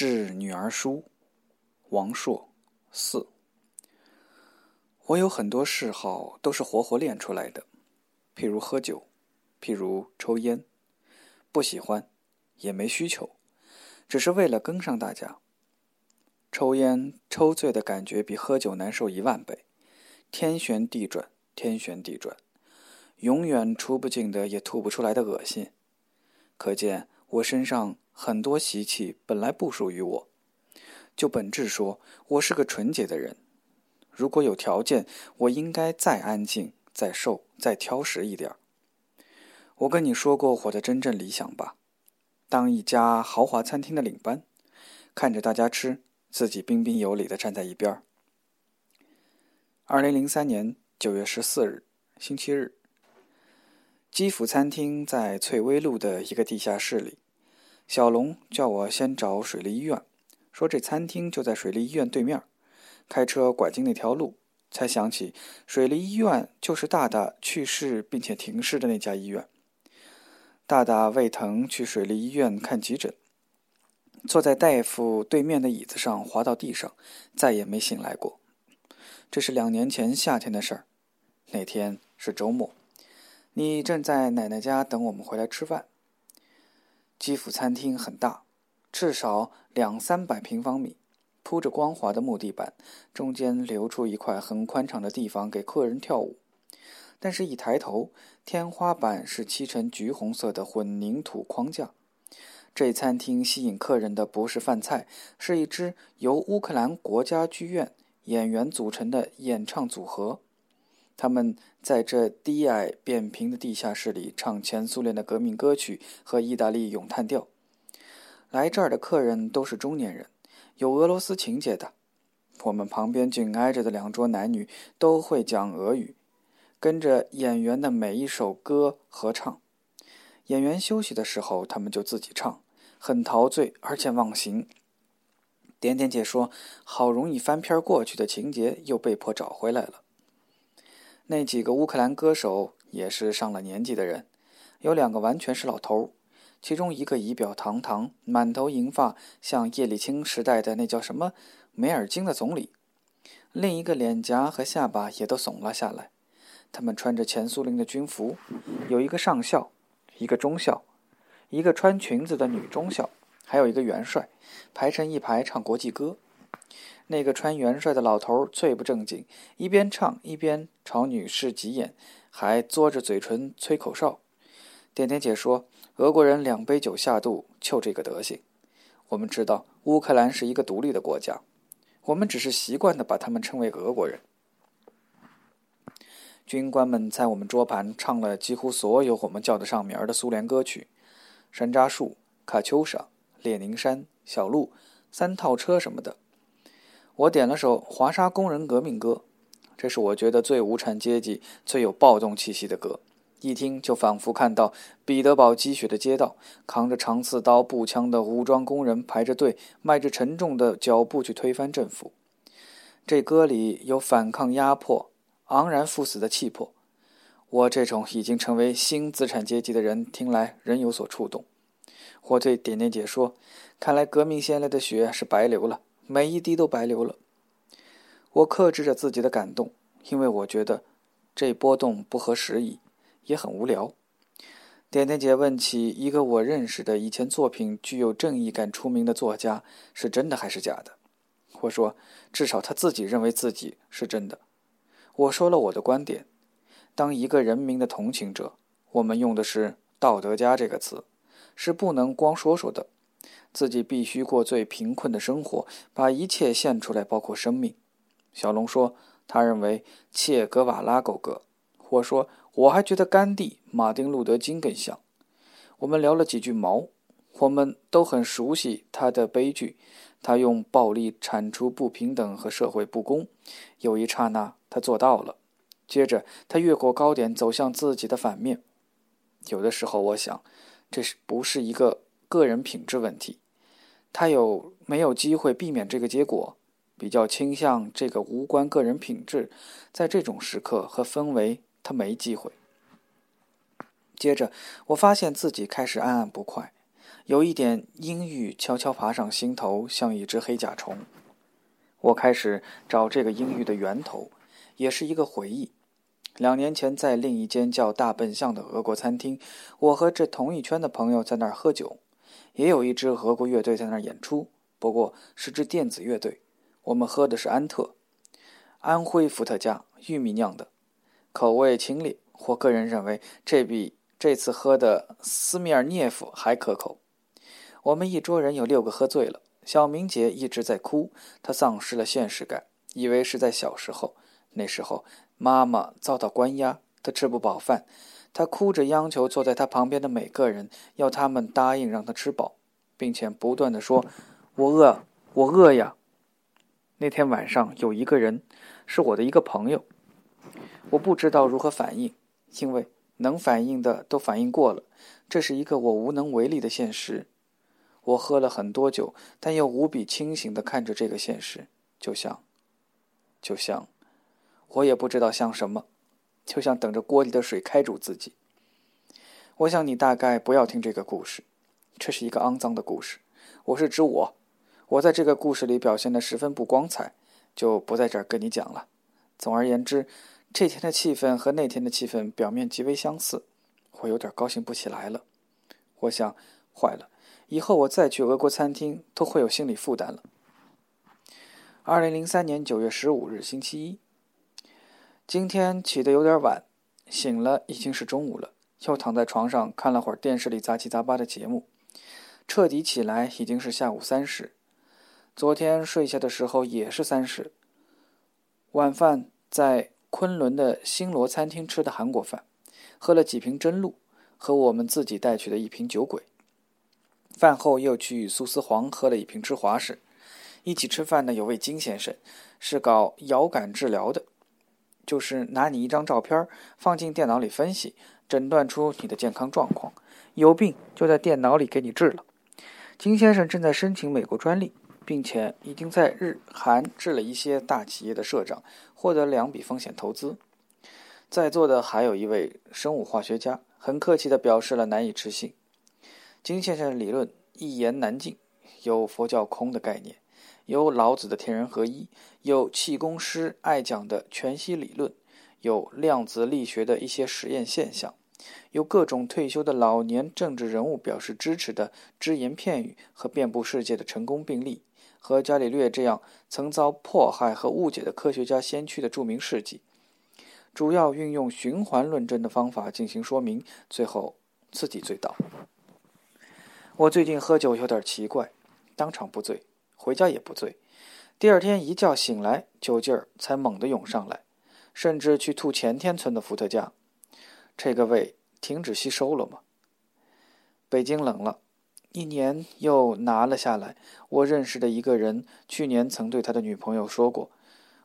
致女儿书，王朔四。我有很多嗜好都是活活练出来的，譬如喝酒，譬如抽烟，不喜欢，也没需求，只是为了跟上大家。抽烟抽醉的感觉比喝酒难受一万倍，天旋地转，天旋地转，永远出不尽的也吐不出来的恶心，可见我身上。很多习气本来不属于我，就本质说，我是个纯洁的人。如果有条件，我应该再安静、再瘦、再挑食一点。我跟你说过我的真正理想吧，当一家豪华餐厅的领班，看着大家吃，自己彬彬有礼的站在一边。二零零三年九月十四日，星期日，基辅餐厅在翠微路的一个地下室里。小龙叫我先找水利医院，说这餐厅就在水利医院对面。开车拐进那条路，才想起水利医院就是大大去世并且停尸的那家医院。大大胃疼去水利医院看急诊，坐在大夫对面的椅子上滑到地上，再也没醒来过。这是两年前夏天的事儿，那天是周末，你正在奶奶家等我们回来吃饭。基辅餐厅很大，至少两三百平方米，铺着光滑的木地板，中间留出一块很宽敞的地方给客人跳舞。但是，一抬头，天花板是漆成橘红色的混凝土框架。这餐厅吸引客人的不是饭菜，是一支由乌克兰国家剧院演员组成的演唱组合。他们在这低矮扁平的地下室里唱前苏联的革命歌曲和意大利咏叹调。来这儿的客人都是中年人，有俄罗斯情节的。我们旁边紧挨着的两桌男女都会讲俄语，跟着演员的每一首歌合唱。演员休息的时候，他们就自己唱，很陶醉而且忘形。点点姐说：“好容易翻篇过去的情节，又被迫找回来了。”那几个乌克兰歌手也是上了年纪的人，有两个完全是老头儿，其中一个仪表堂堂，满头银发，像叶利钦时代的那叫什么梅尔金的总理；另一个脸颊和下巴也都耸了下来。他们穿着前苏联的军服，有一个上校，一个中校，一个穿裙子的女中校，还有一个元帅，排成一排唱国际歌。那个穿元帅的老头最不正经，一边唱一边朝女士挤眼，还嘬着嘴唇吹口哨。点点姐说：“俄国人两杯酒下肚就这个德行。”我们知道乌克兰是一个独立的国家，我们只是习惯的把他们称为俄国人。军官们在我们桌盘唱了几乎所有我们叫得上名儿的苏联歌曲，《山楂树》《卡秋莎》《列宁山》《小路》《三套车》什么的。我点了首《华沙工人革命歌》，这是我觉得最无产阶级、最有暴动气息的歌。一听就仿佛看到彼得堡积雪的街道，扛着长刺刀、步枪的武装工人排着队，迈着沉重的脚步去推翻政府。这歌里有反抗压迫、昂然赴死的气魄。我这种已经成为新资产阶级的人，听来仍有所触动。我对点点姐说：“看来革命先烈的血是白流了。”每一滴都白流了。我克制着自己的感动，因为我觉得这波动不合时宜，也很无聊。点点姐问起一个我认识的以前作品具有正义感出名的作家是真的还是假的？我说，至少他自己认为自己是真的。我说了我的观点：当一个人民的同情者，我们用的是“道德家”这个词，是不能光说说的。自己必须过最贫困的生活，把一切献出来，包括生命。小龙说，他认为切格瓦拉够格。我说，我还觉得甘地、马丁·路德·金更像。我们聊了几句毛，我们都很熟悉他的悲剧。他用暴力铲除不平等和社会不公。有一刹那，他做到了。接着，他越过高点，走向自己的反面。有的时候，我想，这是不是一个？个人品质问题，他有没有机会避免这个结果？比较倾向这个无关个人品质，在这种时刻和氛围，他没机会。接着，我发现自己开始暗暗不快，有一点阴郁悄悄爬上心头，像一只黑甲虫。我开始找这个阴郁的源头，也是一个回忆。两年前，在另一间叫“大笨象”的俄国餐厅，我和这同一圈的朋友在那儿喝酒，也有一支俄国乐队在那儿演出，不过是支电子乐队。我们喝的是安特，安徽伏特加，玉米酿的，口味清冽。我个人认为，这比这次喝的斯米尔涅夫还可口。我们一桌人有六个喝醉了。小明姐一直在哭，她丧失了现实感，以为是在小时候。那时候妈妈遭到关押，她吃不饱饭，他哭着央求坐在他旁边的每个人，要他们答应让他吃饱，并且不断的说：“我饿，我饿呀。”那天晚上有一个人，是我的一个朋友，我不知道如何反应，因为能反应的都反应过了，这是一个我无能为力的现实。我喝了很多酒，但又无比清醒的看着这个现实，就像，就像，我也不知道像什么，就像等着锅里的水开煮自己。我想你大概不要听这个故事，这是一个肮脏的故事。我是指我，我在这个故事里表现的十分不光彩，就不在这儿跟你讲了。总而言之，这天的气氛和那天的气氛表面极为相似，我有点高兴不起来了。我想，坏了。以后我再去俄国餐厅都会有心理负担了。二零零三年九月十五日，星期一。今天起得有点晚，醒了已经是中午了，又躺在床上看了会儿电视里杂七杂八的节目，彻底起来已经是下午三时。昨天睡下的时候也是三时。晚饭在昆仑的星罗餐厅吃的韩国饭，喝了几瓶真露和我们自己带去的一瓶酒鬼。饭后又去苏思黄喝了一瓶芝华士，一起吃饭的有位金先生，是搞遥感治疗的，就是拿你一张照片放进电脑里分析，诊断出你的健康状况，有病就在电脑里给你治了。金先生正在申请美国专利，并且已经在日韩治了一些大企业的社长，获得两笔风险投资。在座的还有一位生物化学家，很客气地表示了难以置信。金先生的理论一言难尽，有佛教空的概念，有老子的天人合一，有气功师爱讲的全息理论，有量子力学的一些实验现象，有各种退休的老年政治人物表示支持的只言片语和遍布世界的成功病例，和伽利略这样曾遭迫害和误解的科学家先驱的著名事迹，主要运用循环论证的方法进行说明，最后自己醉倒。我最近喝酒有点奇怪，当场不醉，回家也不醉，第二天一觉醒来，酒劲儿才猛地涌上来，甚至去吐前天存的伏特加，这个胃停止吸收了吗？北京冷了，一年又拿了下来。我认识的一个人去年曾对他的女朋友说过：“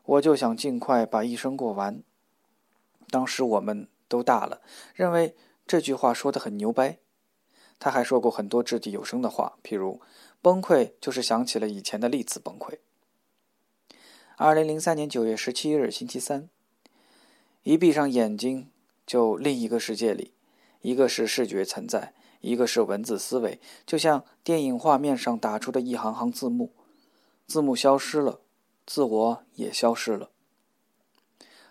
我就想尽快把一生过完。”当时我们都大了，认为这句话说的很牛掰。他还说过很多掷地有声的话，譬如“崩溃就是想起了以前的历次崩溃。”二零零三年九月十七日，星期三，一闭上眼睛就另一个世界里，一个是视觉存在，一个是文字思维，就像电影画面上打出的一行行字幕，字幕消失了，自我也消失了。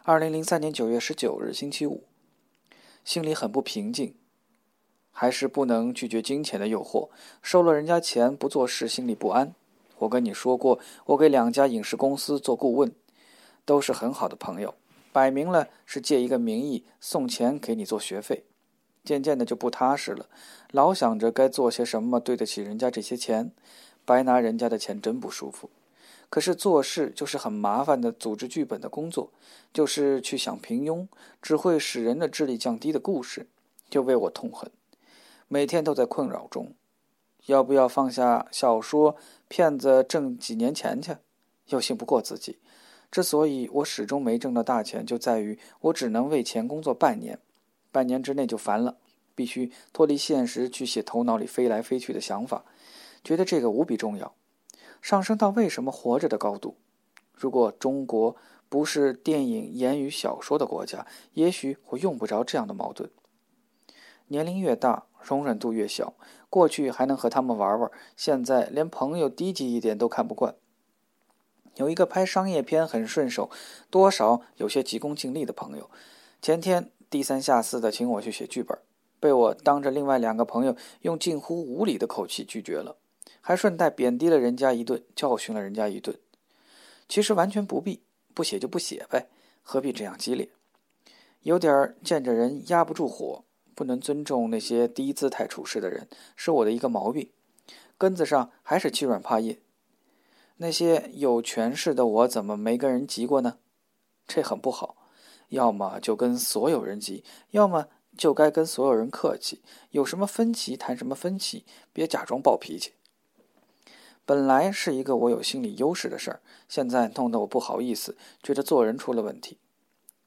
二零零三年九月十九日，星期五，心里很不平静。还是不能拒绝金钱的诱惑，收了人家钱不做事，心里不安。我跟你说过，我给两家影视公司做顾问，都是很好的朋友，摆明了是借一个名义送钱给你做学费。渐渐的就不踏实了，老想着该做些什么对得起人家这些钱，白拿人家的钱真不舒服。可是做事就是很麻烦的组织剧本的工作，就是去想平庸，只会使人的智力降低的故事，就为我痛恨。每天都在困扰中，要不要放下小说？骗子挣几年钱去？又信不过自己。之所以我始终没挣到大钱，就在于我只能为钱工作半年，半年之内就烦了，必须脱离现实去写头脑里飞来飞去的想法，觉得这个无比重要，上升到为什么活着的高度。如果中国不是电影、言语、小说的国家，也许我用不着这样的矛盾。年龄越大。容忍度越小，过去还能和他们玩玩，现在连朋友低级一点都看不惯。有一个拍商业片很顺手，多少有些急功近利的朋友，前天低三下四的请我去写剧本，被我当着另外两个朋友用近乎无礼的口气拒绝了，还顺带贬低了人家一顿，教训了人家一顿。其实完全不必，不写就不写呗，何必这样激烈？有点见着人压不住火，不能尊重那些低姿态处事的人，是我的一个毛病。根子上还是欺软怕硬。那些有权势的我怎么没跟人急过呢？这很不好。要么就跟所有人急，要么就该跟所有人客气。有什么分歧谈什么分歧，别假装暴脾气。本来是一个我有心理优势的事儿，现在弄得我不好意思，觉得做人出了问题。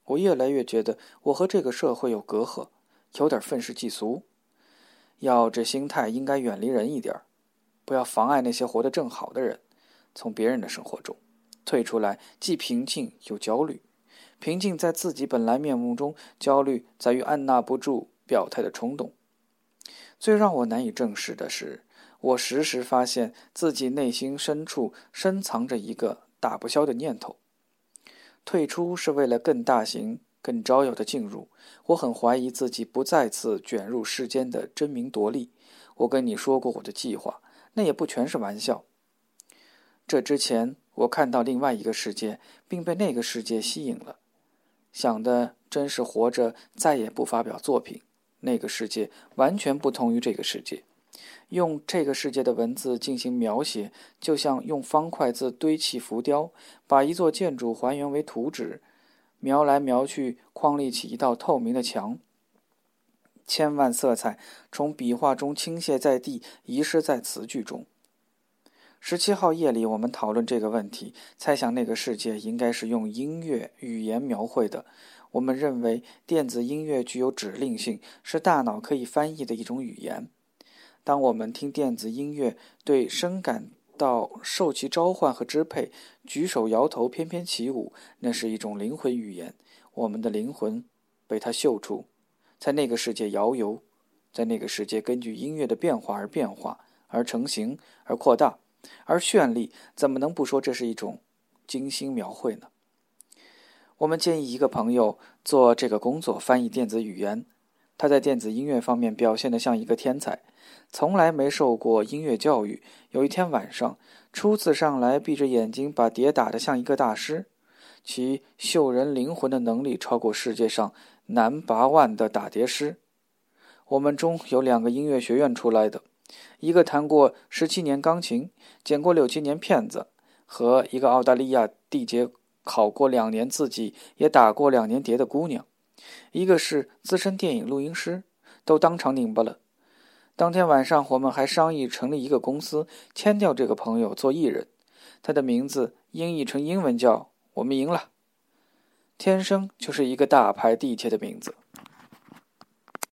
我越来越觉得我和这个社会有隔阂，有点愤世嫉俗。要这心态，应该远离人一点不要妨碍那些活得正好的人。从别人的生活中退出来，既平静又焦虑。平静在自己本来面目中，焦虑在于按捺不住表态的冲动。最让我难以正视的是，我时时发现自己内心深处深藏着一个打不消的念头：退出是为了更大型、更招摇的进入。我很怀疑自己不再次卷入世间的争名夺利。我跟你说过我的计划，那也不全是玩笑。这之前，我看到另外一个世界，并被那个世界吸引了。想的真是活着再也不发表作品。那个世界完全不同于这个世界。用这个世界的文字进行描写，就像用方块字堆砌浮雕，把一座建筑还原为图纸，描来描去，框立起一道透明的墙。千万色彩从笔画中倾泻在地，遗失在词句中。十七号夜里，我们讨论这个问题，猜想那个世界应该是用音乐语言描绘的。我们认为电子音乐具有指令性，是大脑可以翻译的一种语言。当我们听电子音乐，对声感到受其召唤和支配，举手摇头翩翩起舞，那是一种灵魂语言。我们的灵魂被它嗅出，在那个世界摇游，在那个世界根据音乐的变化而变化，而成型，而扩大。而绚丽怎么能不说这是一种精心描绘呢？我们建议一个朋友做这个工作，翻译电子语言。他在电子音乐方面表现得像一个天才，从来没受过音乐教育。有一天晚上，初次上来，闭着眼睛把碟打得像一个大师，其嗅人灵魂的能力超过世界上南八万的打碟师。我们中有两个音乐学院出来的。一个弹过十七年钢琴，剪过六七年片子，和一个澳大利亚地接考过两年，自己也打过两年碟的姑娘，一个是资深电影录音师，都当场拧巴了。当天晚上，我们还商议成立一个公司，签掉这个朋友做艺人，他的名字音译成英文叫“我们赢了”，天生就是一个大牌地铁的名字。